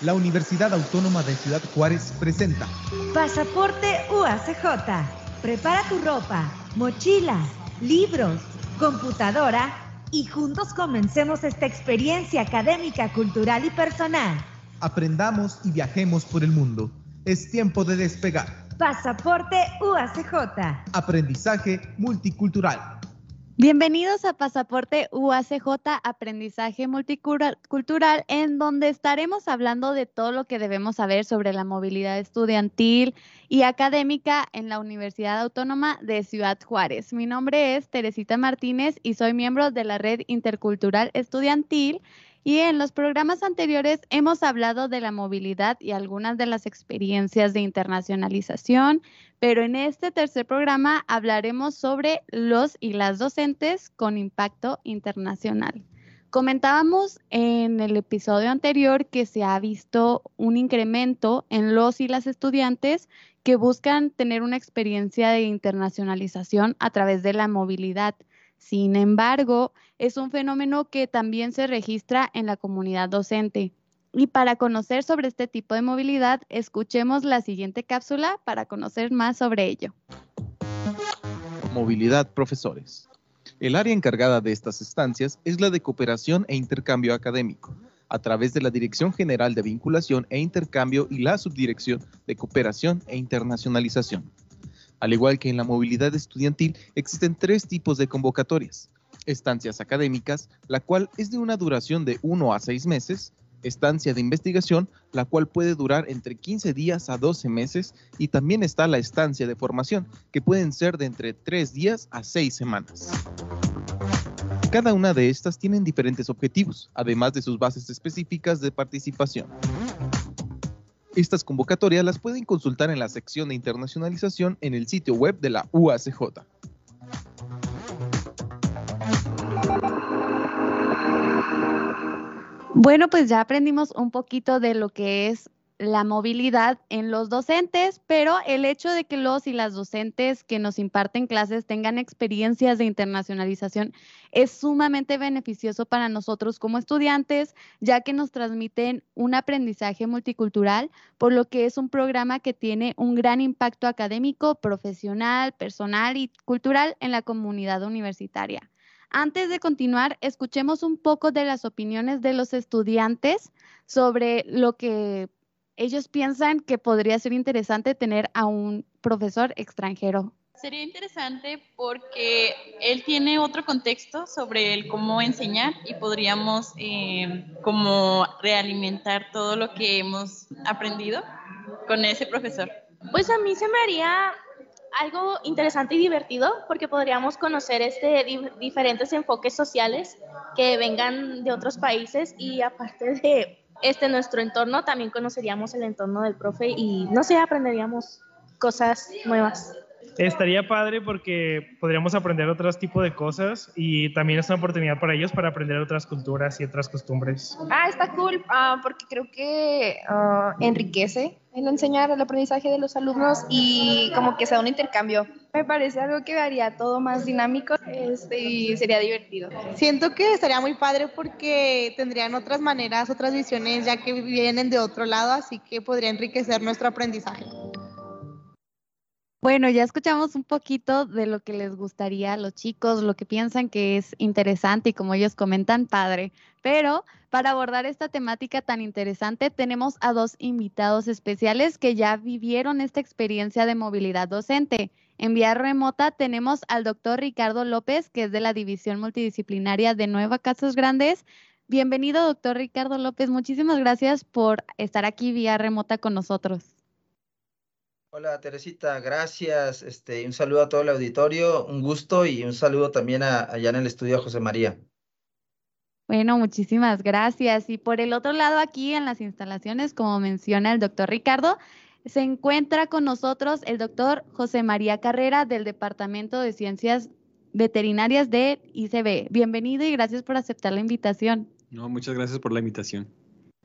la Universidad Autónoma de Ciudad Juárez presenta Pasaporte UACJ. Prepara tu ropa, mochilas, libros, computadora y juntos comencemos esta experiencia académica, cultural y personal. Aprendamos y viajemos por el mundo. Es tiempo de despegar. Pasaporte UACJ. Aprendizaje multicultural. Bienvenidos a Pasaporte UACJ Aprendizaje Multicultural, en donde estaremos hablando de todo lo que debemos saber sobre la movilidad estudiantil y académica en la Universidad Autónoma de Ciudad Juárez. Mi nombre es Teresita Martínez y soy miembro de la Red Intercultural Estudiantil y en los programas anteriores hemos hablado de la movilidad y algunas de las experiencias de internacionalización, pero en este tercer programa hablaremos sobre los y las docentes con impacto internacional. Comentábamos en el episodio anterior que se ha visto un incremento en los y las estudiantes que buscan tener una experiencia de internacionalización a través de la movilidad. Sin embargo, es un fenómeno que también se registra en la comunidad docente. Y para conocer sobre este tipo de movilidad, escuchemos la siguiente cápsula para conocer más sobre ello. Movilidad profesores. El área encargada de estas estancias es la de cooperación e intercambio académico, a través de la Dirección General de Vinculación e Intercambio y la Subdirección de Cooperación e Internacionalización. Al igual que en la movilidad estudiantil, existen tres tipos de convocatorias. Estancias académicas, la cual es de una duración de 1 a 6 meses, estancia de investigación, la cual puede durar entre 15 días a 12 meses, y también está la estancia de formación, que pueden ser de entre 3 días a 6 semanas. Cada una de estas tienen diferentes objetivos, además de sus bases específicas de participación. Estas convocatorias las pueden consultar en la sección de internacionalización en el sitio web de la UACJ. Bueno, pues ya aprendimos un poquito de lo que es la movilidad en los docentes, pero el hecho de que los y las docentes que nos imparten clases tengan experiencias de internacionalización es sumamente beneficioso para nosotros como estudiantes, ya que nos transmiten un aprendizaje multicultural, por lo que es un programa que tiene un gran impacto académico, profesional, personal y cultural en la comunidad universitaria. Antes de continuar, escuchemos un poco de las opiniones de los estudiantes sobre lo que ellos piensan que podría ser interesante tener a un profesor extranjero. Sería interesante porque él tiene otro contexto sobre el cómo enseñar y podríamos eh, como realimentar todo lo que hemos aprendido con ese profesor. Pues a mí se me haría algo interesante y divertido porque podríamos conocer este diferentes enfoques sociales que vengan de otros países y aparte de este nuestro entorno, también conoceríamos el entorno del profe y no sé, aprenderíamos cosas nuevas. Estaría padre porque podríamos aprender otros tipos de cosas y también es una oportunidad para ellos para aprender otras culturas y otras costumbres. Ah, está cool uh, porque creo que uh, enriquece el enseñar el aprendizaje de los alumnos y como que sea un intercambio. Me parece algo que haría todo más dinámico este, y sería divertido. Siento que estaría muy padre porque tendrían otras maneras, otras visiones ya que vienen de otro lado, así que podría enriquecer nuestro aprendizaje. Bueno, ya escuchamos un poquito de lo que les gustaría a los chicos, lo que piensan que es interesante y como ellos comentan, padre. Pero para abordar esta temática tan interesante, tenemos a dos invitados especiales que ya vivieron esta experiencia de movilidad docente. En vía remota tenemos al doctor Ricardo López, que es de la División Multidisciplinaria de Nueva Casas Grandes. Bienvenido, doctor Ricardo López. Muchísimas gracias por estar aquí vía remota con nosotros. Hola Teresita, gracias. Este, un saludo a todo el auditorio, un gusto y un saludo también a, allá en el estudio a José María. Bueno, muchísimas gracias. Y por el otro lado, aquí en las instalaciones, como menciona el doctor Ricardo, se encuentra con nosotros el doctor José María Carrera del Departamento de Ciencias Veterinarias de ICB. Bienvenido y gracias por aceptar la invitación. No, muchas gracias por la invitación.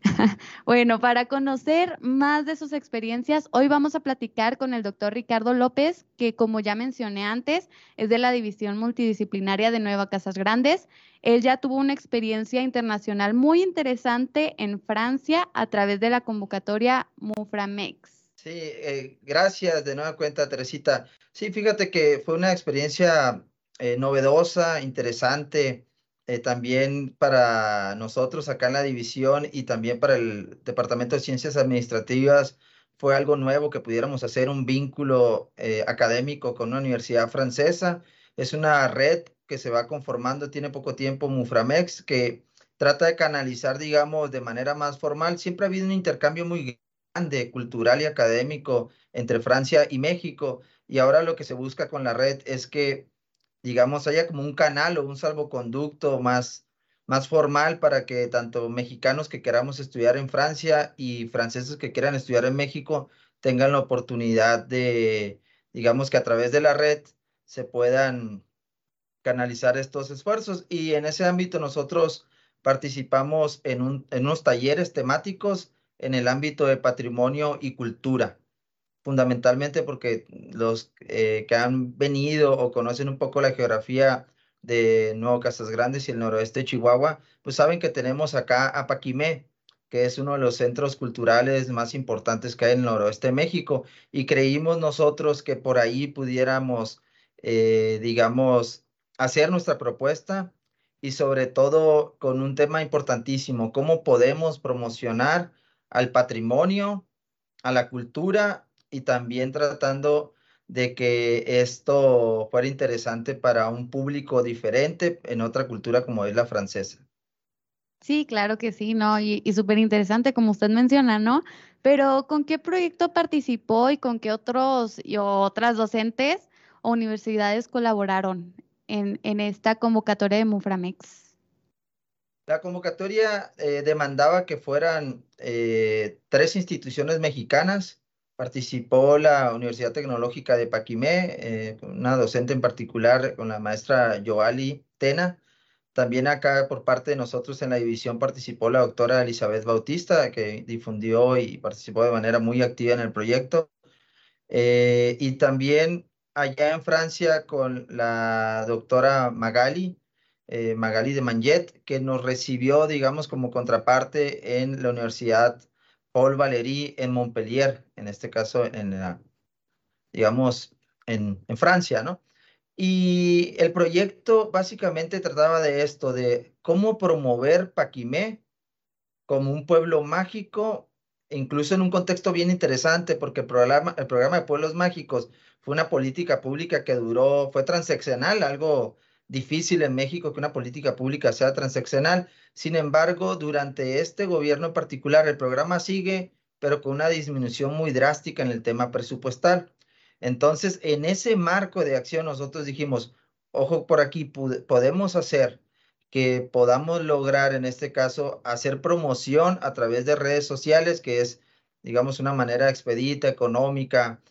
bueno, para conocer más de sus experiencias, hoy vamos a platicar con el doctor Ricardo López, que como ya mencioné antes, es de la División Multidisciplinaria de Nueva Casas Grandes. Él ya tuvo una experiencia internacional muy interesante en Francia a través de la convocatoria Muframex. Sí, eh, gracias de nueva cuenta, Teresita. Sí, fíjate que fue una experiencia eh, novedosa, interesante eh, también para nosotros acá en la división y también para el Departamento de Ciencias Administrativas fue algo nuevo que pudiéramos hacer un vínculo eh, académico con una universidad francesa. Es una red que se va conformando, tiene poco tiempo, Muframex, que trata de canalizar, digamos, de manera más formal. Siempre ha habido un intercambio muy grande, cultural y académico entre Francia y México. Y ahora lo que se busca con la red es que digamos, haya como un canal o un salvoconducto más, más formal para que tanto mexicanos que queramos estudiar en Francia y franceses que quieran estudiar en México tengan la oportunidad de, digamos, que a través de la red se puedan canalizar estos esfuerzos. Y en ese ámbito nosotros participamos en, un, en unos talleres temáticos en el ámbito de patrimonio y cultura fundamentalmente porque los eh, que han venido o conocen un poco la geografía de Nuevo Casas Grandes y el noroeste de Chihuahua, pues saben que tenemos acá a Paquimé, que es uno de los centros culturales más importantes que hay en el noroeste de México, y creímos nosotros que por ahí pudiéramos, eh, digamos, hacer nuestra propuesta y sobre todo con un tema importantísimo, cómo podemos promocionar al patrimonio, a la cultura y también tratando de que esto fuera interesante para un público diferente en otra cultura como es la francesa. Sí, claro que sí, ¿no? Y, súper interesante, como usted menciona, ¿no? Pero ¿con qué proyecto participó y con qué otros y otras docentes o universidades colaboraron en, en esta convocatoria de Muframex? La convocatoria eh, demandaba que fueran eh, tres instituciones mexicanas Participó la Universidad Tecnológica de Paquimé, eh, una docente en particular, con la maestra Joali Tena. También acá por parte de nosotros en la división participó la doctora Elizabeth Bautista, que difundió y participó de manera muy activa en el proyecto. Eh, y también allá en Francia con la doctora Magali, eh, Magali de Manjet, que nos recibió, digamos, como contraparte en la Universidad Paul Valéry en Montpellier, en este caso, en la, digamos, en, en Francia, ¿no? Y el proyecto básicamente trataba de esto, de cómo promover Paquimé como un pueblo mágico, incluso en un contexto bien interesante, porque el programa, el programa de pueblos mágicos fue una política pública que duró, fue transeccional, algo difícil en México que una política pública sea transaccional. Sin embargo, durante este gobierno en particular, el programa sigue, pero con una disminución muy drástica en el tema presupuestal. Entonces, en ese marco de acción, nosotros dijimos, ojo por aquí, podemos hacer que podamos lograr, en este caso, hacer promoción a través de redes sociales, que es, digamos, una manera expedita, económica,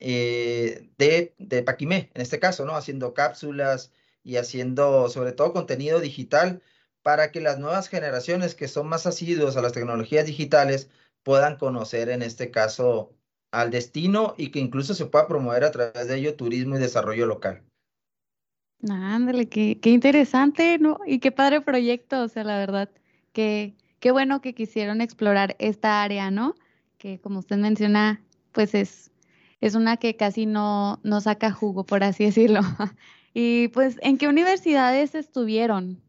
eh, de, de Paquimé, en este caso, ¿no? Haciendo cápsulas, y haciendo sobre todo contenido digital para que las nuevas generaciones que son más asiduos a las tecnologías digitales puedan conocer en este caso al destino y que incluso se pueda promover a través de ello turismo y desarrollo local. Ándale, qué, qué interesante, ¿no? Y qué padre proyecto, o sea, la verdad, que qué bueno que quisieron explorar esta área, ¿no? Que como usted menciona, pues es, es una que casi no, no saca jugo, por así decirlo. Y pues, ¿en qué universidades estuvieron?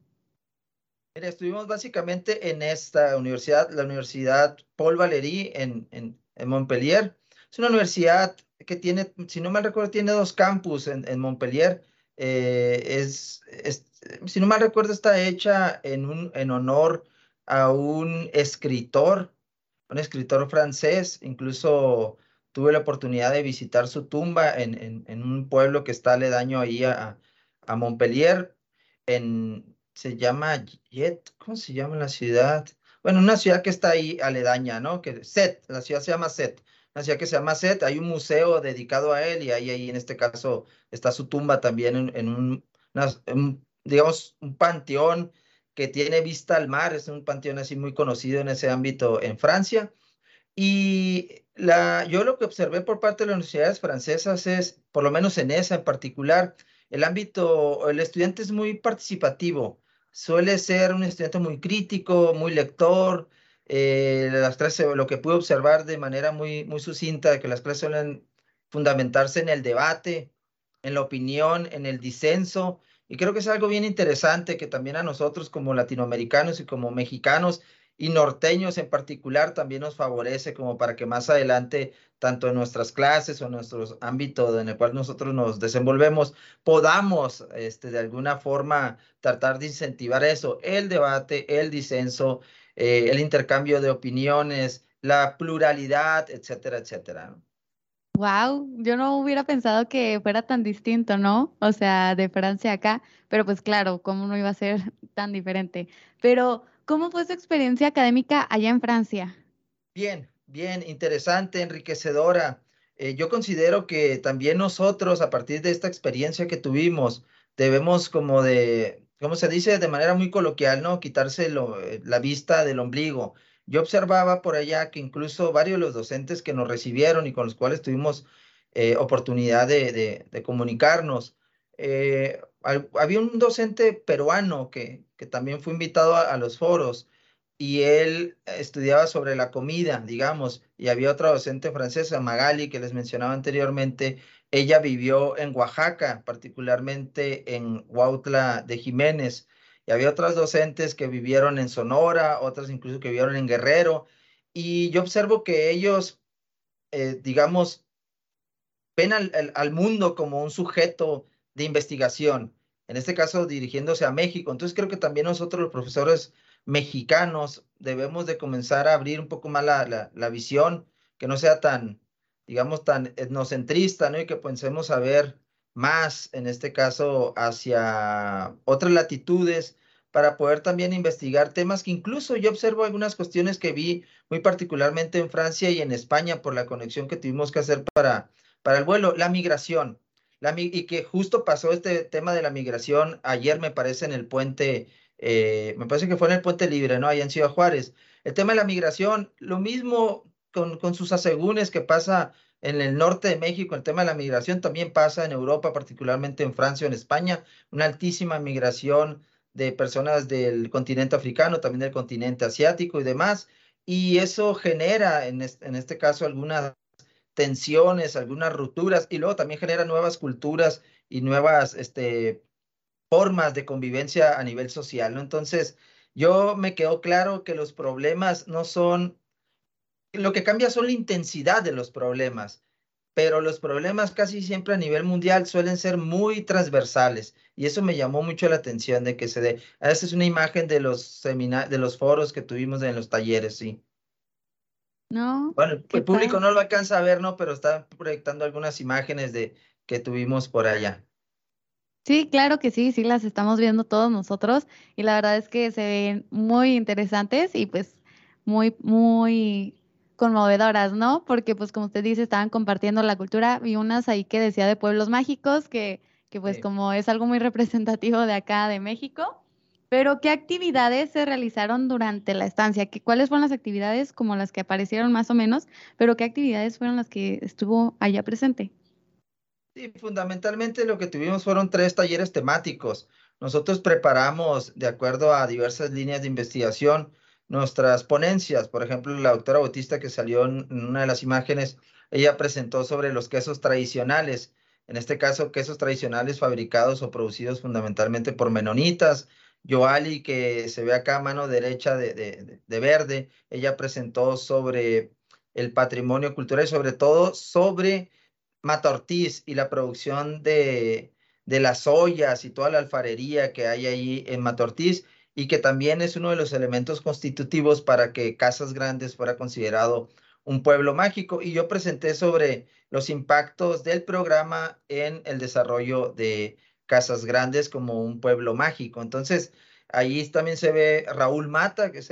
estuvimos básicamente en esta universidad, la Universidad Paul Valéry en, en, Montpellier. Es una universidad que tiene, si no mal recuerdo, tiene dos campus en, Montpellier. Eh, es, si no mal recuerdo, está hecha en, un, en honor a un escritor, un escritor francés, incluso tuve la oportunidad de visitar su tumba en, un pueblo que está aledaño ahí a, a Montpellier, en, se llama Jet, ¿cómo se llama la ciudad? Bueno, una ciudad que está ahí aledaña, ¿no? Que Set, la ciudad se llama Set, una ciudad que se llama Set, hay un museo dedicado a él y ahí, ahí en este caso está su tumba también en, un, digamos, un panteón que tiene vista al mar, es un panteón así muy conocido en ese ámbito en Francia. Y yo lo que observé por parte de las universidades francesas es, por lo menos en esa en particular, el ámbito, el estudiante es muy participativo, suele ser un estudiante muy crítico, muy lector. Eh, las clases, lo que pude observar de manera muy, muy sucinta, que las clases suelen fundamentarse en el debate, en la opinión, en el disenso. Y creo que es algo bien interesante que también a nosotros como latinoamericanos y como mexicanos y norteños en particular también nos favorece como para que más adelante, tanto en nuestras clases o en nuestros ámbitos en el cual nosotros nos desenvolvemos, podamos este, de alguna forma tratar de incentivar eso, el debate, el disenso, eh, el intercambio de opiniones, la pluralidad, etcétera, etcétera. Wow, yo no hubiera pensado que fuera tan distinto, ¿no? O sea, de Francia acá, pero pues claro, ¿cómo no iba a ser tan diferente? Pero, ¿cómo fue su experiencia académica allá en Francia? Bien, bien, interesante, enriquecedora. Eh, yo considero que también nosotros, a partir de esta experiencia que tuvimos, debemos como de, ¿cómo se dice? De manera muy coloquial, ¿no? Quitarse eh, la vista del ombligo yo observaba por allá que incluso varios de los docentes que nos recibieron y con los cuales tuvimos eh, oportunidad de, comunicarnos, había un docente peruano que, que también fue invitado a, los foros y él estudiaba sobre la comida, digamos, y había otra docente francesa, Magali, que les mencionaba anteriormente, ella vivió en Oaxaca, particularmente en Huautla de Jiménez, y había otras docentes que vivieron en Sonora, otras incluso que vivieron en Guerrero, y yo observo que ellos, eh, digamos, ven al, mundo como un sujeto de investigación, en este caso dirigiéndose a México. Entonces creo que también nosotros los profesores mexicanos debemos de comenzar a abrir un poco más la, la visión, que no sea tan, digamos, tan etnocentrista, ¿no? Y que pensemos a ver más, en este caso, hacia otras latitudes, para poder también investigar temas que incluso yo observo algunas cuestiones que vi muy particularmente en Francia y en España por la conexión que tuvimos que hacer para, para el vuelo, la migración. Y que justo pasó este tema de la migración ayer, me parece, en el puente, eh, me parece que fue en el puente libre, ¿no? Allá en Ciudad Juárez. El tema de la migración, lo mismo con, con sus asegúnes que pasa en el norte de México, el tema de la migración también pasa en Europa, particularmente en Francia o en España, una altísima migración de personas del continente africano, también del continente asiático y demás. Y eso genera, en este, caso, algunas tensiones, algunas rupturas, y luego también genera nuevas culturas y nuevas este, formas de convivencia a nivel social. Entonces, yo me quedo claro que los problemas no son, lo que cambia son la intensidad de los problemas pero los problemas casi siempre a nivel mundial suelen ser muy transversales y eso me llamó mucho la atención de que se dé. Esa es una imagen de los de los foros que tuvimos en los talleres, sí. No. Bueno, el público no lo alcanza a ver, ¿no? Pero está proyectando algunas imágenes de que tuvimos por allá. Sí, claro que sí, sí las estamos viendo todos nosotros y la verdad es que se ven muy interesantes y pues muy, muy conmovedoras, ¿no? Porque pues como usted dice, estaban compartiendo la cultura, y unas ahí que decía de pueblos mágicos, que, que pues como es algo muy representativo de acá de México. Pero ¿qué actividades se realizaron durante la estancia? ¿Qué, ¿Cuáles fueron las actividades como las que aparecieron más o menos? Pero ¿qué actividades fueron las que estuvo allá presente? Sí, fundamentalmente lo que tuvimos fueron tres talleres temáticos. Nosotros preparamos, de acuerdo a diversas líneas de investigación, nuestras ponencias. Por ejemplo, la doctora Bautista que salió en una de las imágenes, ella presentó sobre los quesos tradicionales, en este caso quesos tradicionales fabricados o producidos fundamentalmente por menonitas. Joali, que se ve acá a mano derecha de, verde, ella presentó sobre el patrimonio cultural y sobre todo sobre Mata Ortiz y la producción de, de las ollas y toda la alfarería que hay ahí en Mata Ortiz y que también es uno de los elementos constitutivos para que Casas Grandes fuera considerado un pueblo mágico. Y yo presenté sobre los impactos del programa en el desarrollo de Casas Grandes como un pueblo mágico. Entonces, ahí también se ve Raúl Mata, que es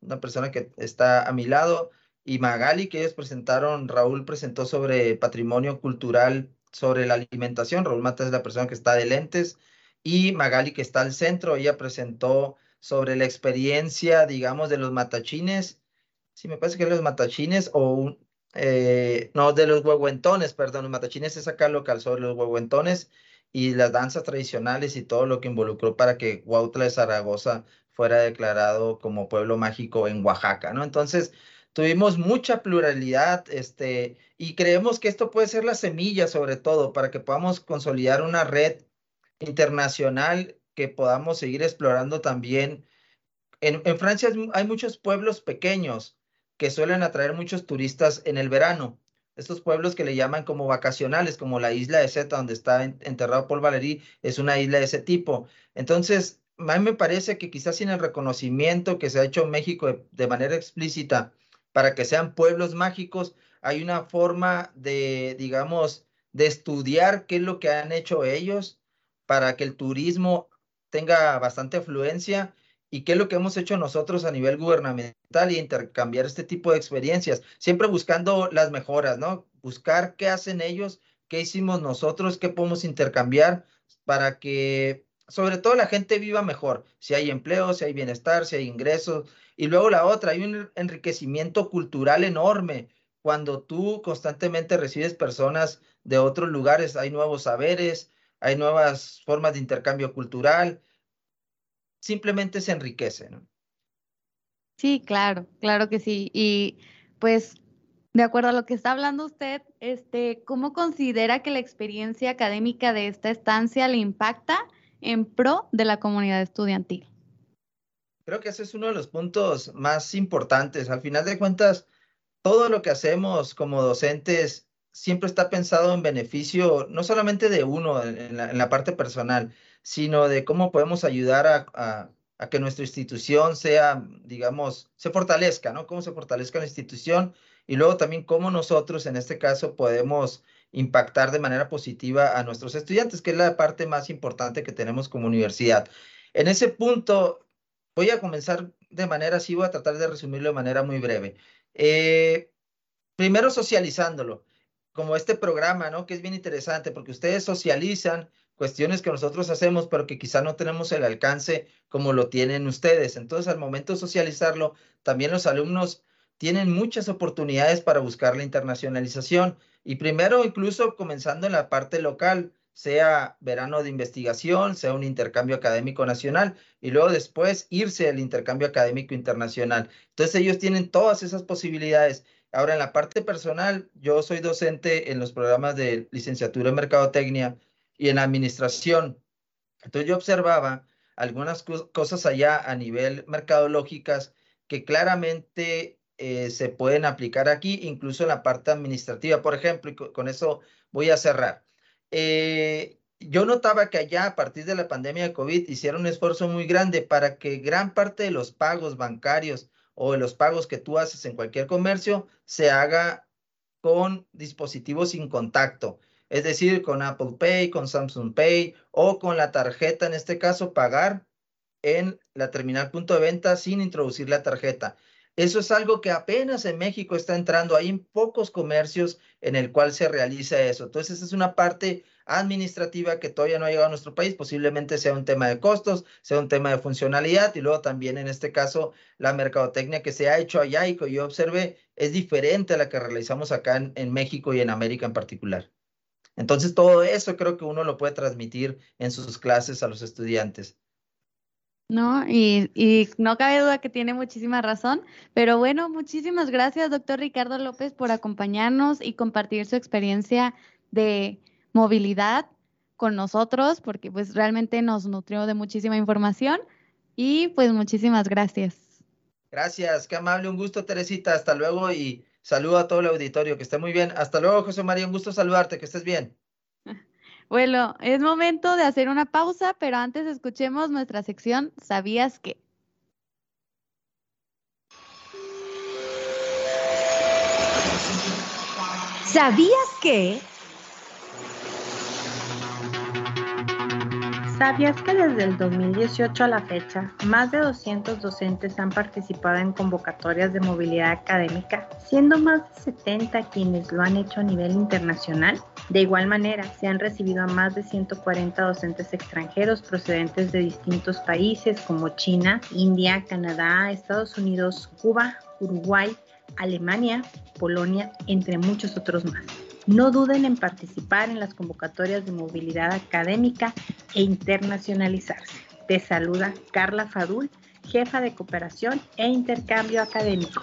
una persona que está a mi lado, y Magali, que ellos presentaron, Raúl presentó sobre patrimonio cultural, sobre la alimentación. Raúl Mata es la persona que está de lentes y Magali, que está al centro, ella presentó sobre la experiencia, digamos, de los matachines. Sí, me parece que los matachines o eh, no, de los huehuentones, perdón, los matachines es acá local, sobre los huehuentones y las danzas tradicionales y todo lo que involucró para que Huautla de Zaragoza fuera declarado como pueblo mágico en Oaxaca, ¿no? Entonces, tuvimos mucha pluralidad, este, y creemos que esto puede ser la semilla, sobre todo, para que podamos consolidar una red internacional que podamos seguir explorando también. En, en Francia hay muchos pueblos pequeños que suelen atraer muchos turistas en el verano. Estos pueblos que le llaman como vacacionales, como la isla de Zeta, donde está enterrado Paul Valéry, es una isla de ese tipo. Entonces, a mí me parece que quizás sin el reconocimiento que se ha hecho en México de, manera explícita para que sean pueblos mágicos, hay una forma de, digamos, de estudiar qué es lo que han hecho ellos para que el turismo tenga bastante afluencia y qué es lo que hemos hecho nosotros a nivel gubernamental y intercambiar este tipo de experiencias, siempre buscando las mejoras, ¿no? Buscar qué hacen ellos, qué hicimos nosotros, qué podemos intercambiar para que sobre todo la gente viva mejor, si hay empleo, si hay bienestar, si hay ingresos. Y luego la otra, hay un enriquecimiento cultural enorme cuando tú constantemente recibes personas de otros lugares, hay nuevos saberes, hay nuevas formas de intercambio cultural, simplemente se enriquece, ¿no? Sí, claro, claro que sí. Y pues, de acuerdo a lo que está hablando usted, este, ¿cómo considera que la experiencia académica de esta estancia le impacta en pro de la comunidad estudiantil. Creo que ese es uno de los puntos más importantes. Al final de cuentas, todo lo que hacemos como docentes siempre está pensado en beneficio no solamente de uno en la, parte personal, sino de cómo podemos ayudar a, a, que nuestra institución sea, digamos, se fortalezca, ¿no? Cómo se fortalezca la institución y luego también cómo nosotros en este caso podemos impactar de manera positiva a nuestros estudiantes, que es la parte más importante que tenemos como universidad. En ese punto, voy a comenzar de manera así, voy a tratar de resumirlo de manera muy breve. Eh, primero socializándolo, como este programa, ¿no? Que es bien interesante porque ustedes socializan cuestiones que nosotros hacemos, pero que quizá no tenemos el alcance como lo tienen ustedes. Entonces, al momento de socializarlo, también los alumnos tienen muchas oportunidades para buscar la internacionalización. Y primero, incluso comenzando en la parte local, sea verano de investigación, sea un intercambio académico nacional y luego después irse al intercambio académico internacional. Entonces ellos tienen todas esas posibilidades. Ahora, en la parte personal, yo soy docente en los programas de licenciatura en mercadotecnia y en administración. Entonces yo observaba algunas cosas allá a nivel mercadológicas que claramente eh, se pueden aplicar aquí, incluso en la parte administrativa, por ejemplo, y con eso voy a cerrar. Eh, yo notaba que allá, a partir de la pandemia de COVID, hicieron un esfuerzo muy grande para que gran parte de los pagos bancarios o de los pagos que tú haces en cualquier comercio se haga con dispositivos sin contacto. Es decir, con Apple Pay, con Samsung Pay o con la tarjeta, en este caso, pagar en la terminal punto de venta sin introducir la tarjeta. Eso es algo que apenas en México está entrando. Hay pocos comercios en el cual se realiza eso. Entonces, es una parte administrativa que todavía no ha llegado a nuestro país. Posiblemente sea un tema de costos, sea un tema de funcionalidad y luego también en este caso la mercadotecnia que se ha hecho allá y que yo observé es diferente a la que realizamos acá en México y en América en particular. Entonces, todo eso creo que uno lo puede transmitir en sus clases a los estudiantes. No, y, y, no cabe duda que tiene muchísima razón, pero bueno, muchísimas gracias, doctor Ricardo López, por acompañarnos y compartir su experiencia de movilidad con nosotros, porque pues realmente nos nutrió de muchísima información y pues muchísimas gracias. Gracias, qué amable, un gusto, Teresita, hasta luego y saludo a todo el auditorio, que esté muy bien. Hasta luego, José María, un gusto saludarte, que estés bien. Bueno, es momento de hacer una pausa, pero antes escuchemos nuestra sección ¿Sabías qué? ¿Sabías qué? ¿Sabías que desde el 2018 a la fecha, más de 200 docentes han participado en convocatorias de movilidad académica, siendo más de 70 quienes lo han hecho a nivel internacional? De igual manera, se han recibido a más de 140 docentes extranjeros procedentes de distintos países como China, India, Canadá, Estados Unidos, Cuba, Uruguay, Alemania, Polonia, entre muchos otros más. No duden en participar en las convocatorias de movilidad académica e internacionalizarse. Te saluda Carla Fadul, jefa de cooperación e intercambio académico.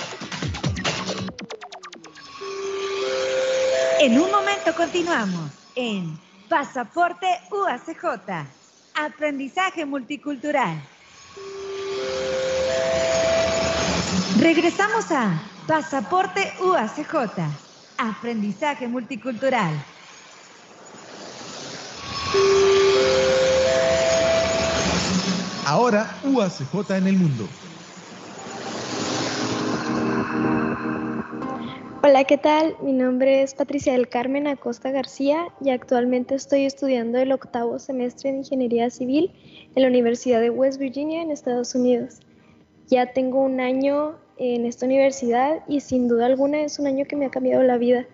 En un momento continuamos en Pasaporte UACJ. Aprendizaje multicultural. Regresamos a Pasaporte UACJ. Aprendizaje multicultural. Ahora UACJ en el mundo. Hola, ¿qué tal? Mi nombre es Patricia del Carmen Acosta García y actualmente estoy estudiando el octavo semestre de Ingeniería Civil en la Universidad de West Virginia en Estados Unidos. Ya tengo un año en esta universidad y sin duda alguna es un año que me ha cambiado la vida.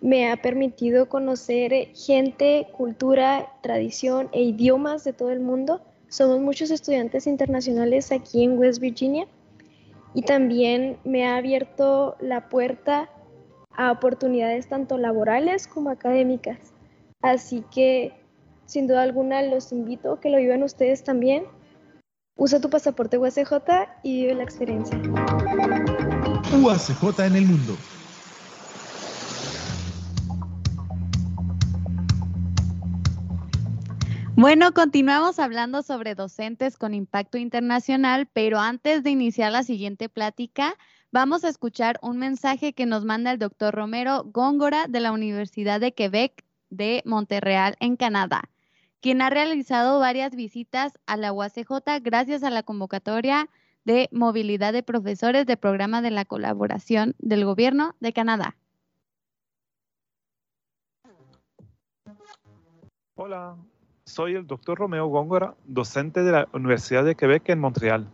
Me ha permitido conocer gente, cultura, tradición e idiomas de todo el mundo. Somos muchos estudiantes internacionales aquí en West Virginia y también me ha abierto la puerta a oportunidades tanto laborales como académicas. Así que sin duda alguna los invito a que lo vivan ustedes también. Usa tu pasaporte UACJ y vive la experiencia. UACJ en el mundo. Bueno, continuamos hablando sobre docentes con impacto internacional, pero antes de iniciar la siguiente plática, vamos a escuchar un mensaje que nos manda el doctor Romero Góngora de la Universidad de Quebec de Montreal, en Canadá, quien ha realizado varias visitas a la UACJ gracias a la convocatoria de movilidad de profesores del programa de la colaboración del gobierno de Canadá. Hola, soy el doctor Romeo Góngora, docente de la Universidad de Quebec en Montreal.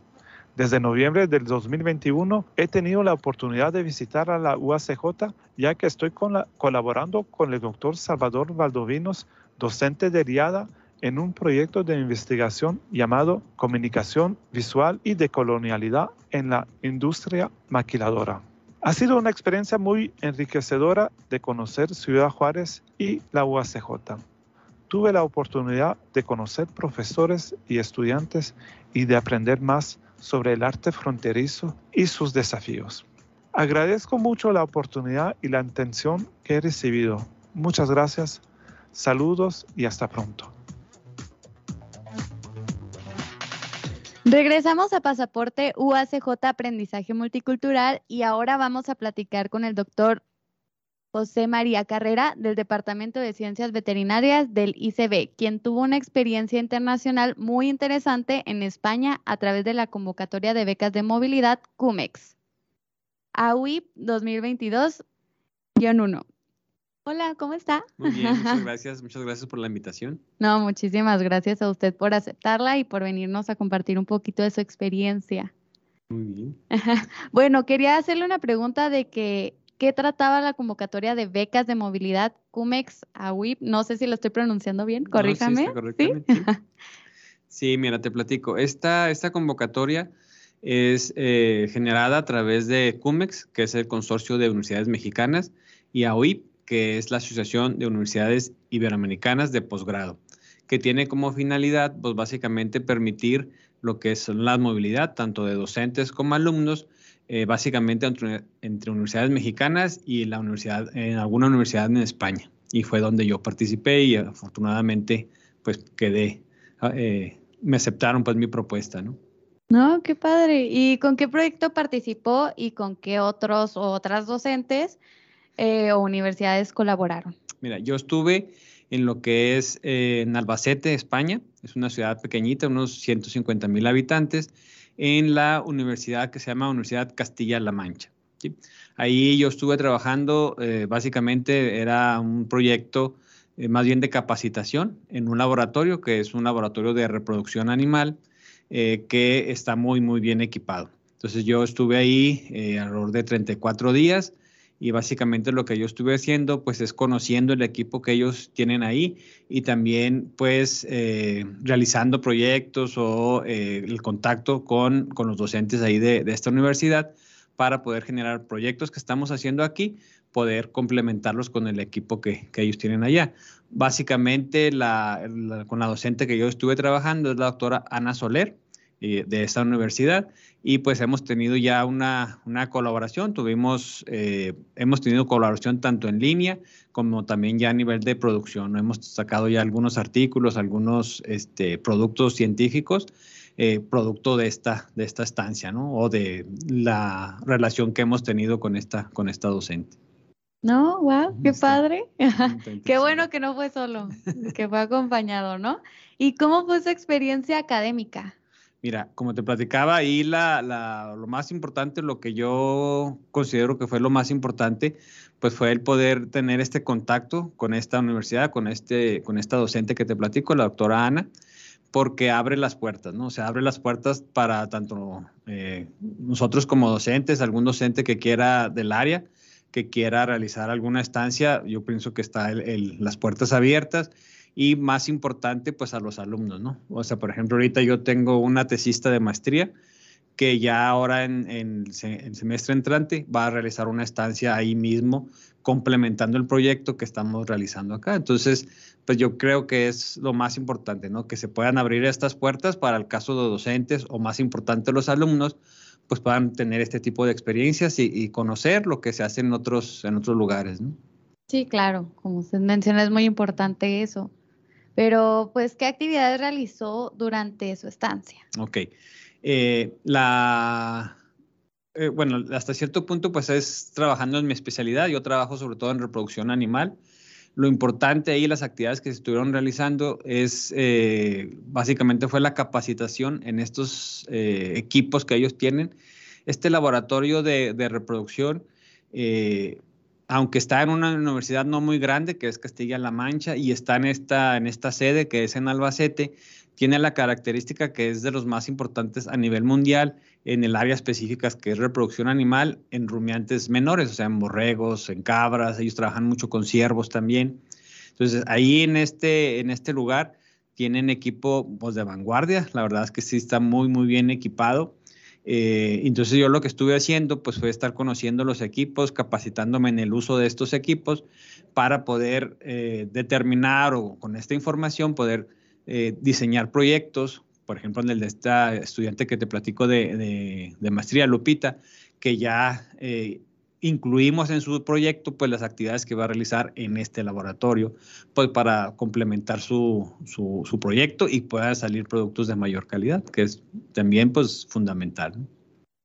Desde noviembre del 2021 he tenido la oportunidad de visitar a la UACJ ya que estoy colaborando con el doctor Salvador Valdovinos, docente de RIADA, en un proyecto de investigación llamado Comunicación Visual y Decolonialidad en la Industria Maquiladora. Ha sido una experiencia muy enriquecedora de conocer Ciudad Juárez y la UACJ tuve la oportunidad de conocer profesores y estudiantes y de aprender más sobre el arte fronterizo y sus desafíos. Agradezco mucho la oportunidad y la atención que he recibido. Muchas gracias, saludos y hasta pronto. Regresamos a Pasaporte UACJ Aprendizaje Multicultural y ahora vamos a platicar con el doctor José María Carrera del Departamento de Ciencias Veterinarias del ICB, quien tuvo una experiencia internacional muy interesante en España a través de la convocatoria de becas de movilidad CUMEX. AUIP 2022-1. Hola, ¿cómo está? Muy bien, muchas gracias, muchas gracias por la invitación. No, muchísimas gracias a usted por aceptarla y por venirnos a compartir un poquito de su experiencia. Muy bien. bueno, quería hacerle una pregunta de que qué trataba la convocatoria de becas de movilidad CUMEX a WIP? No sé si lo estoy pronunciando bien, corríjame. sí, mira, te platico. Esta, esta convocatoria es eh, generada a través de CUMEX, que es el Consorcio de Universidades Mexicanas, y AUIP, que es la Asociación de Universidades Iberoamericanas de Posgrado, que tiene como finalidad, pues básicamente permitir lo que es la movilidad, tanto de docentes como alumnos, eh, básicamente entre, universidades mexicanas y la universidad, en alguna universidad en España. Y fue donde yo participé y afortunadamente pues quedé, ah, eh, me aceptaron pues mi propuesta, ¿no? No, qué padre. ¿Y con qué proyecto participó y con qué otros o otras docentes eh, o universidades colaboraron? Mira, yo estuve en lo que es en Albacete, España. Es una ciudad pequeñita, unos 150 mil habitantes en la universidad que se llama Universidad Castilla-La Mancha. Ahí yo estuve trabajando, eh, básicamente era un proyecto eh, más bien de capacitación en un laboratorio que es un laboratorio de reproducción animal eh, que está muy, muy bien equipado. Entonces yo estuve ahí alrededor de 34 días y básicamente lo que yo estuve haciendo pues es conociendo el equipo que ellos tienen ahí y también pues eh, realizando proyectos o eh, el contacto con, con, los docentes ahí de, de, esta universidad para poder generar proyectos que estamos haciendo aquí, poder complementarlos con el equipo que, que ellos tienen allá. Básicamente la, con la docente que yo estuve trabajando es la doctora Ana Soler eh, de esta universidad y pues hemos tenido ya una, una colaboración, tuvimos, eh, hemos tenido colaboración tanto en línea como también ya a nivel de producción. Hemos sacado ya algunos artículos, algunos este, productos científicos, eh, producto de esta, de esta estancia, ¿no? O de la relación que hemos tenido con esta, con esta docente. No, wow, qué padre. qué bueno que no fue solo, que fue acompañado, ¿no? ¿Y cómo fue su experiencia académica? Mira, como te platicaba, ahí lo más importante, lo que yo considero que fue lo más importante, pues fue el poder tener este contacto con esta universidad, con, este, con esta docente que te platico, la doctora Ana, porque abre las puertas, ¿no? O sea, abre las puertas para tanto eh, nosotros como docentes, algún docente que quiera del área, que quiera realizar alguna estancia, yo pienso que están las puertas abiertas y más importante, pues a los alumnos, ¿no? O sea, por ejemplo, ahorita yo tengo una tesista de maestría que ya ahora en, el semestre entrante va a realizar una estancia ahí mismo, complementando el proyecto que estamos realizando acá. Entonces, pues yo creo que es lo más importante, ¿no? Que se puedan abrir estas puertas para el caso de docentes o más importante los alumnos, pues puedan tener este tipo de experiencias y, y conocer lo que se hace en otros, en otros lugares, ¿no? Sí, claro, como usted menciona, es muy importante eso. Pero, pues, ¿qué actividades realizó durante su estancia? Ok. Eh, la, eh, bueno, hasta cierto punto, pues es trabajando en mi especialidad. Yo trabajo sobre todo en reproducción animal. Lo importante ahí, las actividades que se estuvieron realizando, es eh, básicamente fue la capacitación en estos equipos que ellos tienen. Este laboratorio de, de reproducción aunque está en una universidad no muy grande, que es Castilla-La Mancha, y está en esta, en esta sede, que es en Albacete, tiene la característica que es de los más importantes a nivel mundial en el área específica que es reproducción animal en rumiantes menores, o sea, en borregos, en cabras, ellos trabajan mucho con ciervos también. Entonces, ahí en este, en este lugar tienen equipo pues, de vanguardia, la verdad es que sí está muy, muy bien equipado eh, entonces yo lo que estuve haciendo pues fue estar conociendo los equipos, capacitándome en el uso de estos equipos para poder eh, determinar o con esta información poder eh, diseñar proyectos, por ejemplo en el de esta estudiante que te platico de, de maestría, Lupita, que ya incluimos en su proyecto pues las actividades que va a realizar en este laboratorio pues para complementar su, su, proyecto y pueda salir productos de mayor calidad que es también pues fundamental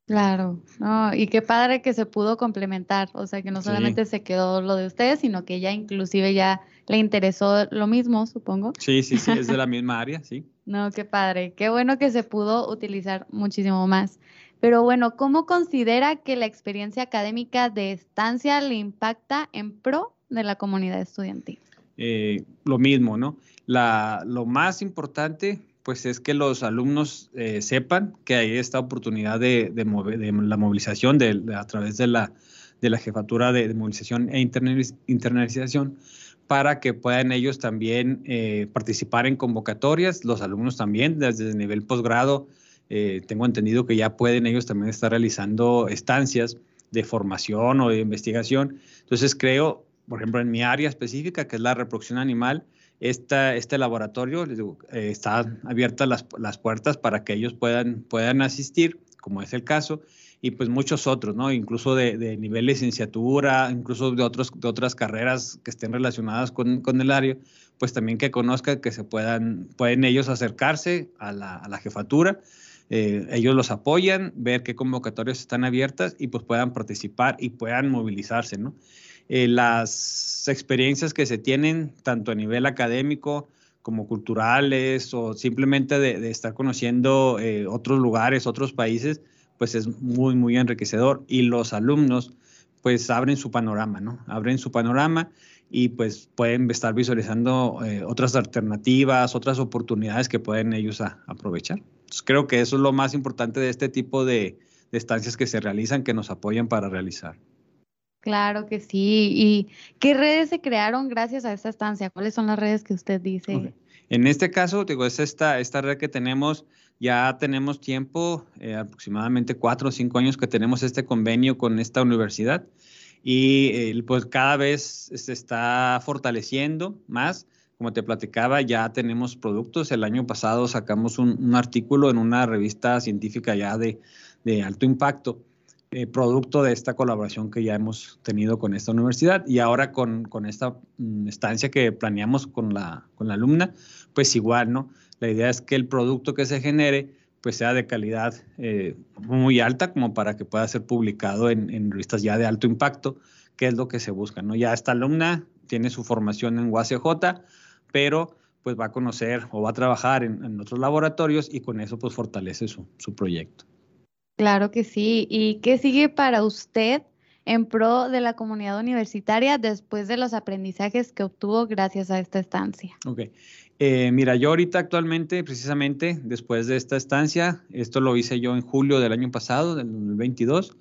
Claro, no, y qué padre que se pudo complementar, o sea que no solamente se quedó lo de ustedes, sino que ella inclusive ya le interesó lo mismo, supongo. Sí, sí, sí, es de la misma área, sí. No, qué padre, qué bueno que se pudo utilizar muchísimo más. Pero bueno, ¿cómo considera que la experiencia académica de estancia le impacta en pro de la comunidad estudiantil? Eh, lo mismo, ¿no? La, lo más importante, pues es que los alumnos eh, sepan que hay esta oportunidad de, de, la movilización de, a través de la, de la jefatura de, movilización e internalización para que puedan ellos también eh, participar en convocatorias, los alumnos también desde el nivel posgrado eh, tengo entendido que ya pueden ellos también estar realizando estancias de formación o de investigación. Entonces creo, por ejemplo, en mi área específica, que es la reproducción animal, esta, este laboratorio eh, está abiertas las, las, puertas para que ellos puedan, puedan asistir, como es el caso, y pues muchos otros, ¿no? Incluso de, de nivel licenciatura, incluso de, otros, de otras carreras que estén relacionadas con, con, el área, pues también que conozcan que se puedan, pueden ellos acercarse a la, a la jefatura eh, ellos los apoyan, ver qué convocatorias están abiertas y pues puedan participar y puedan movilizarse, ¿no? Eh, las experiencias que se tienen, tanto a nivel académico como culturales o simplemente de, estar conociendo eh, otros lugares, otros países, pues es muy, muy enriquecedor. Y los alumnos, pues abren su panorama, ¿no? Abren su panorama y pues pueden estar visualizando otras alternativas, otras oportunidades que pueden ellos aprovechar creo que eso es lo más importante de este tipo de, estancias que se realizan, que nos apoyan para realizar. Claro que sí. ¿Y qué redes se crearon gracias a esta estancia? ¿Cuáles son las redes que usted dice? En este caso, digo, es esta, esta red que tenemos, ya tenemos tiempo, eh, aproximadamente cuatro o cinco años que tenemos este convenio con esta universidad y eh, pues cada vez se está fortaleciendo más. Como te platicaba, ya tenemos productos. El año pasado sacamos un, artículo en una revista científica ya de, de alto impacto eh, producto de esta colaboración que ya hemos tenido con esta universidad y ahora con, con esta mm, estancia que planeamos con la, con la alumna, pues igual, ¿no? La idea es que el producto que se genere pues sea de calidad eh, muy alta como para que pueda ser publicado en, en, revistas ya de alto impacto, que es lo que se busca, ¿no? Ya esta alumna tiene su formación en UACJ, pero pues va a conocer o va a trabajar en, en otros laboratorios y con eso pues fortalece su, su proyecto. Claro que sí. ¿Y qué sigue para usted en pro de la comunidad universitaria después de los aprendizajes que obtuvo gracias a esta estancia? Ok. Eh, mira, yo ahorita actualmente, precisamente después de esta estancia, esto lo hice yo en julio del año pasado, del 2022.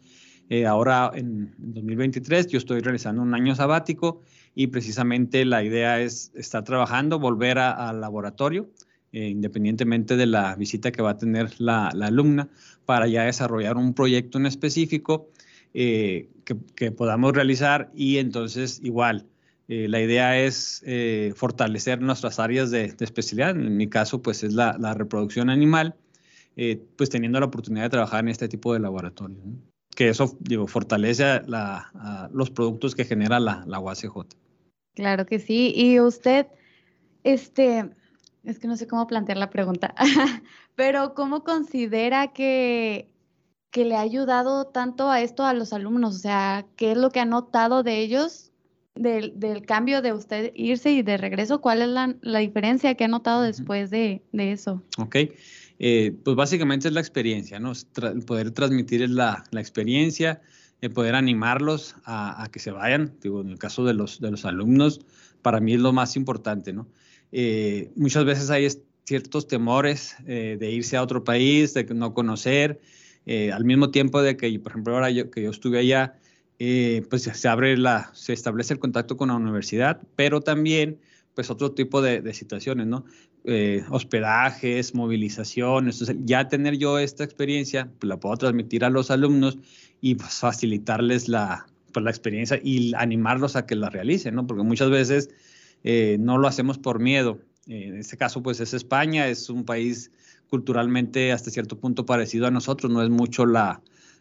Eh, ahora en 2023 yo estoy realizando un año sabático y precisamente la idea es estar trabajando, volver al laboratorio eh, independientemente de la visita que va a tener la, alumna, para ya desarrollar un proyecto en específico que, podamos realizar y entonces igual. Eh, la idea es fortalecer nuestras áreas de, especialidad. En mi caso, pues es la, reproducción animal, pues teniendo la oportunidad de trabajar en este tipo de laboratorio. Que eso, digo, fortalece los productos que genera la, la UACJ. Claro que sí. Y usted, este, es que no sé cómo plantear la pregunta, pero ¿cómo considera que, que le ha ayudado tanto a esto a los alumnos? O sea, ¿qué es lo que ha notado de ellos del, cambio de usted irse y de regreso? ¿Cuál es la, diferencia que ha notado después de, eso? Ok, eh, pues básicamente es la experiencia, ¿no? poder transmitir la, la experiencia, el poder animarlos a, que se vayan. Digo, en el caso de los, de los alumnos, para mí es lo más importante, ¿no? Eh, muchas veces hay ciertos temores eh, de irse a otro país, de no conocer, eh, al mismo tiempo de que, por ejemplo, ahora yo, que yo estuve allá, pues se abre la, se establece el contacto con la universidad, pero también pues otro tipo de, situaciones, ¿no? hospedajes, movilizaciones. Entonces, ya tener yo esta experiencia, pues la puedo transmitir a los alumnos y pues, facilitarles la, pues, la experiencia y animarlos a que la realicen, ¿no? Porque muchas veces eh, no lo hacemos por miedo. Eh, en este caso, pues es España, es un país culturalmente hasta cierto punto parecido a nosotros, no es mucho la,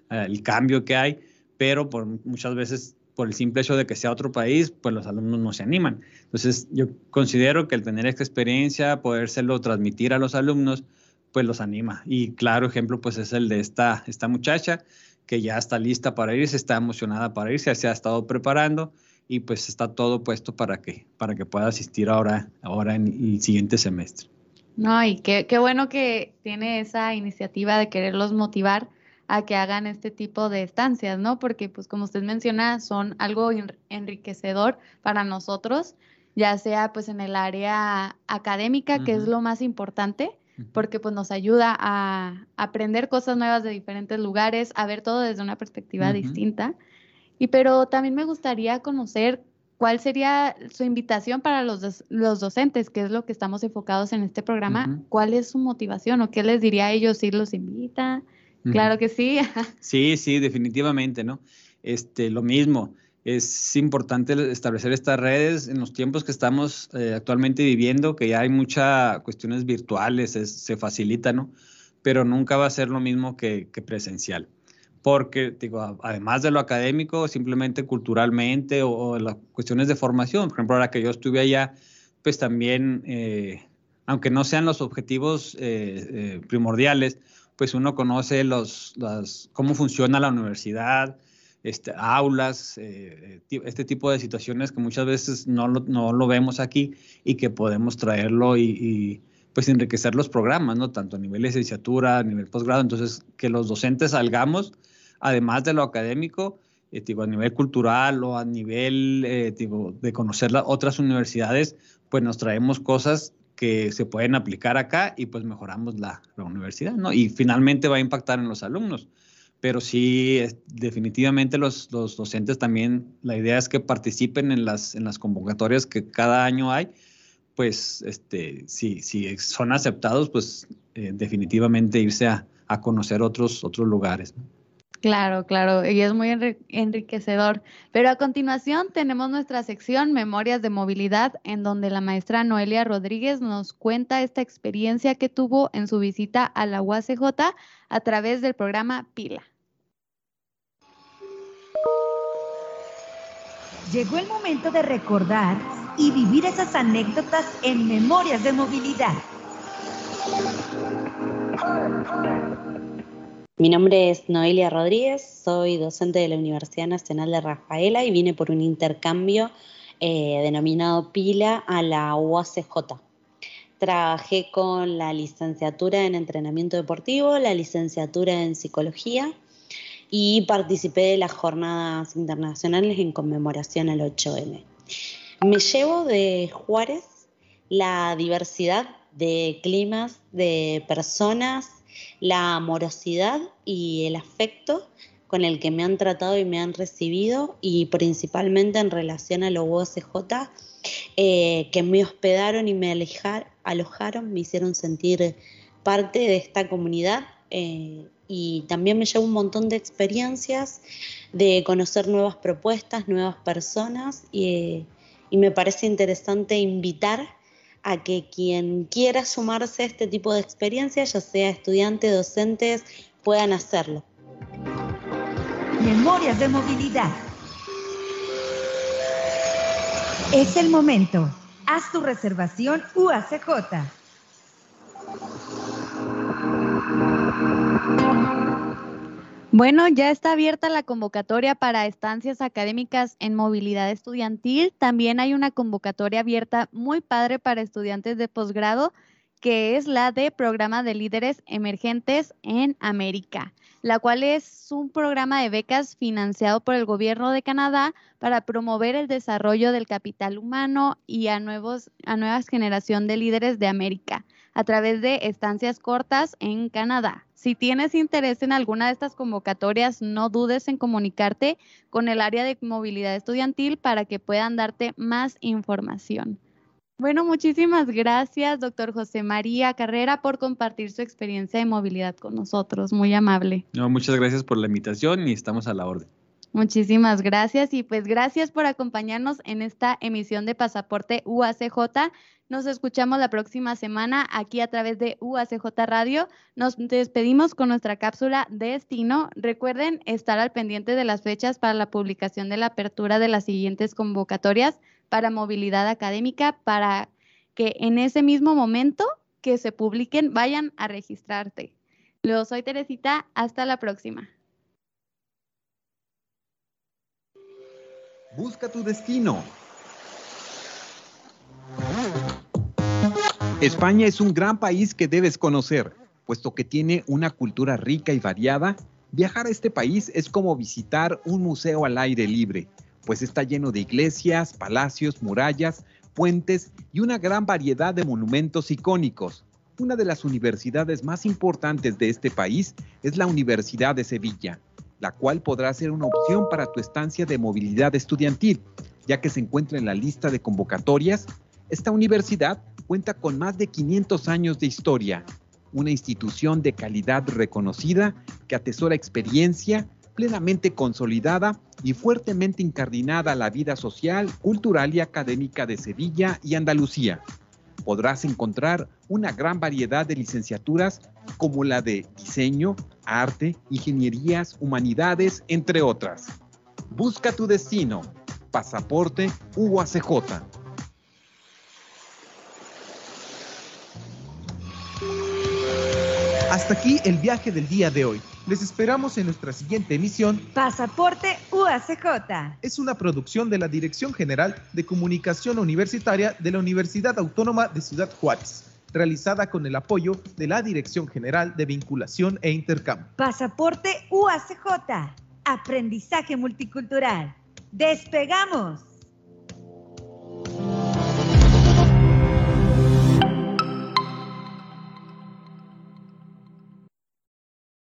eh, el cambio que hay, pero por muchas veces por el simple hecho de que sea otro país, pues los alumnos no se animan. Entonces, yo considero que el tener esta experiencia, podérselo transmitir a los alumnos, pues los anima. Y claro ejemplo, pues es el de esta, esta muchacha que ya está lista para irse, está emocionada para irse, se ha estado preparando y pues está todo puesto para que, para que pueda asistir ahora, ahora en el siguiente semestre. No, y qué, qué bueno que tiene esa iniciativa de quererlos motivar a que hagan este tipo de estancias, ¿no? Porque, pues, como usted menciona, son algo enriquecedor para nosotros, ya sea, pues, en el área académica, que es lo más importante, porque, pues, nos ayuda a aprender cosas nuevas de diferentes lugares, a ver todo desde una perspectiva distinta. Y pero también me gustaría conocer cuál sería su invitación para los, los docentes, que es lo que estamos enfocados en este programa. ¿Cuál es su motivación o qué les diría a ellos si los invita? Claro que sí. sí, sí, definitivamente, ¿no? Este, lo mismo. Es importante establecer estas redes en los tiempos que estamos eh, actualmente viviendo, que ya hay muchas cuestiones virtuales, se facilita, ¿no? Pero nunca va a ser lo mismo que, que presencial porque, digo, además de lo académico, simplemente culturalmente o, las cuestiones de formación, por ejemplo, ahora que yo estuve allá, pues también, eh, aunque no sean los objetivos eh, primordiales, pues uno conoce los, las, cómo funciona la universidad, este, aulas, este tipo de situaciones que muchas veces no lo, no lo vemos aquí y que podemos traerlo y, y, pues enriquecer los programas, ¿no? Tanto a nivel licenciatura, a nivel posgrado, entonces que los docentes salgamos además de lo académico, eh, a nivel cultural o a nivel eh, de conocer las otras universidades, pues nos traemos cosas que se pueden aplicar acá y pues mejoramos la, universidad, ¿no? Y finalmente va a impactar en los alumnos. pero sí, definitivamente los, los, docentes también, la idea es que participen en las, en las convocatorias que cada año hay, pues este, si, si son aceptados, pues eh, definitivamente irse a, a, conocer otros, otros lugares. Claro, claro, y es muy enriquecedor. Pero a continuación tenemos nuestra sección Memorias de Movilidad, en donde la maestra Noelia Rodríguez nos cuenta esta experiencia que tuvo en su visita a la UACJ a través del programa Pila. Llegó el momento de recordar y vivir esas anécdotas en Memorias de Movilidad. Mi nombre es Noelia Rodríguez, soy docente de la Universidad Nacional de Rafaela y vine por un intercambio eh, denominado PILA a la UACJ. Trabajé con la licenciatura en entrenamiento deportivo, la licenciatura en psicología y participé de las jornadas internacionales en conmemoración al 8M. Me llevo de Juárez la diversidad de climas, de personas, la amorosidad y el afecto con el que me han tratado y me han recibido y principalmente en relación a los UOCJ eh, que me hospedaron y me alojaron, me hicieron sentir parte de esta comunidad eh, y también me llevo un montón de experiencias, de conocer nuevas propuestas, nuevas personas y, me parece interesante invitar a que quien quiera sumarse a este tipo de experiencias, ya sea estudiantes, docentes, puedan hacerlo. Memorias de movilidad. Es el momento. Haz tu reservación UACJ. Bueno, ya está abierta la convocatoria para estancias académicas en movilidad estudiantil. También hay una convocatoria abierta muy padre para estudiantes de posgrado, que es la de Programa de Líderes Emergentes en América, la cual es un programa de becas financiado por el gobierno de Canadá para promover el desarrollo del capital humano y a, nuevos, a nuevas generación de líderes de América a través de estancias cortas en Canadá. Si tienes interés en alguna de estas convocatorias, no dudes en comunicarte con el área de movilidad estudiantil para que puedan darte más información. Bueno, muchísimas gracias, doctor José María Carrera, por compartir su experiencia de movilidad con nosotros. Muy amable. No, muchas gracias por la invitación y estamos a la orden. Muchísimas gracias y pues gracias por acompañarnos en esta emisión de Pasaporte UACJ. Nos escuchamos la próxima semana aquí a través de UACJ Radio. Nos despedimos con nuestra cápsula Destino. Recuerden estar al pendiente de las fechas para la publicación de la apertura de las siguientes convocatorias para movilidad académica para que en ese mismo momento que se publiquen vayan a registrarte. Yo soy Teresita, hasta la próxima. Busca tu destino. España es un gran país que debes conocer, puesto que tiene una cultura rica y variada. Viajar a este país es como visitar un museo al aire libre, pues está lleno de iglesias, palacios, murallas, puentes y una gran variedad de monumentos icónicos. Una de las universidades más importantes de este país es la Universidad de Sevilla, la cual podrá ser una opción para tu estancia de movilidad estudiantil, ya que se encuentra en la lista de convocatorias. Esta universidad cuenta con más de 500 años de historia, una institución de calidad reconocida que atesora experiencia plenamente consolidada y fuertemente incardinada a la vida social, cultural y académica de Sevilla y Andalucía podrás encontrar una gran variedad de licenciaturas como la de diseño, arte, ingenierías, humanidades, entre otras. Busca tu destino. Pasaporte UACJ. Hasta aquí el viaje del día de hoy. Les esperamos en nuestra siguiente emisión. Pasaporte UACJ. Es una producción de la Dirección General de Comunicación Universitaria de la Universidad Autónoma de Ciudad Juárez, realizada con el apoyo de la Dirección General de Vinculación e Intercambio. Pasaporte UACJ. Aprendizaje multicultural. ¡Despegamos!